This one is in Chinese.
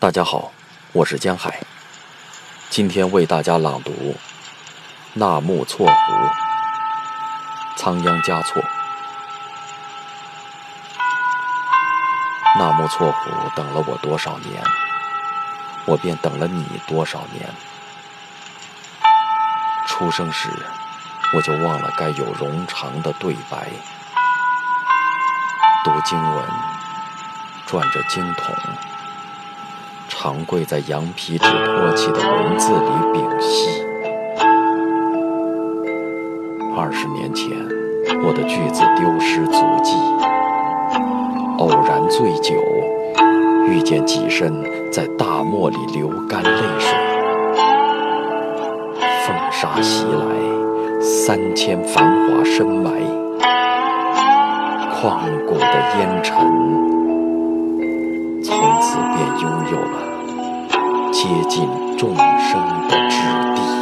大家好，我是江海。今天为大家朗读《纳木错湖》，仓央嘉措。纳木错湖等了我多少年，我便等了你多少年。出生时，我就忘了该有冗长的对白。读经文，转着经筒。常跪在羊皮纸托起的文字里屏息。二十年前，我的句子丢失足迹，偶然醉酒，遇见几身在大漠里流干泪水。风沙袭来，三千繁华深埋，旷古的烟尘，从此便拥有了。接近众生的之地。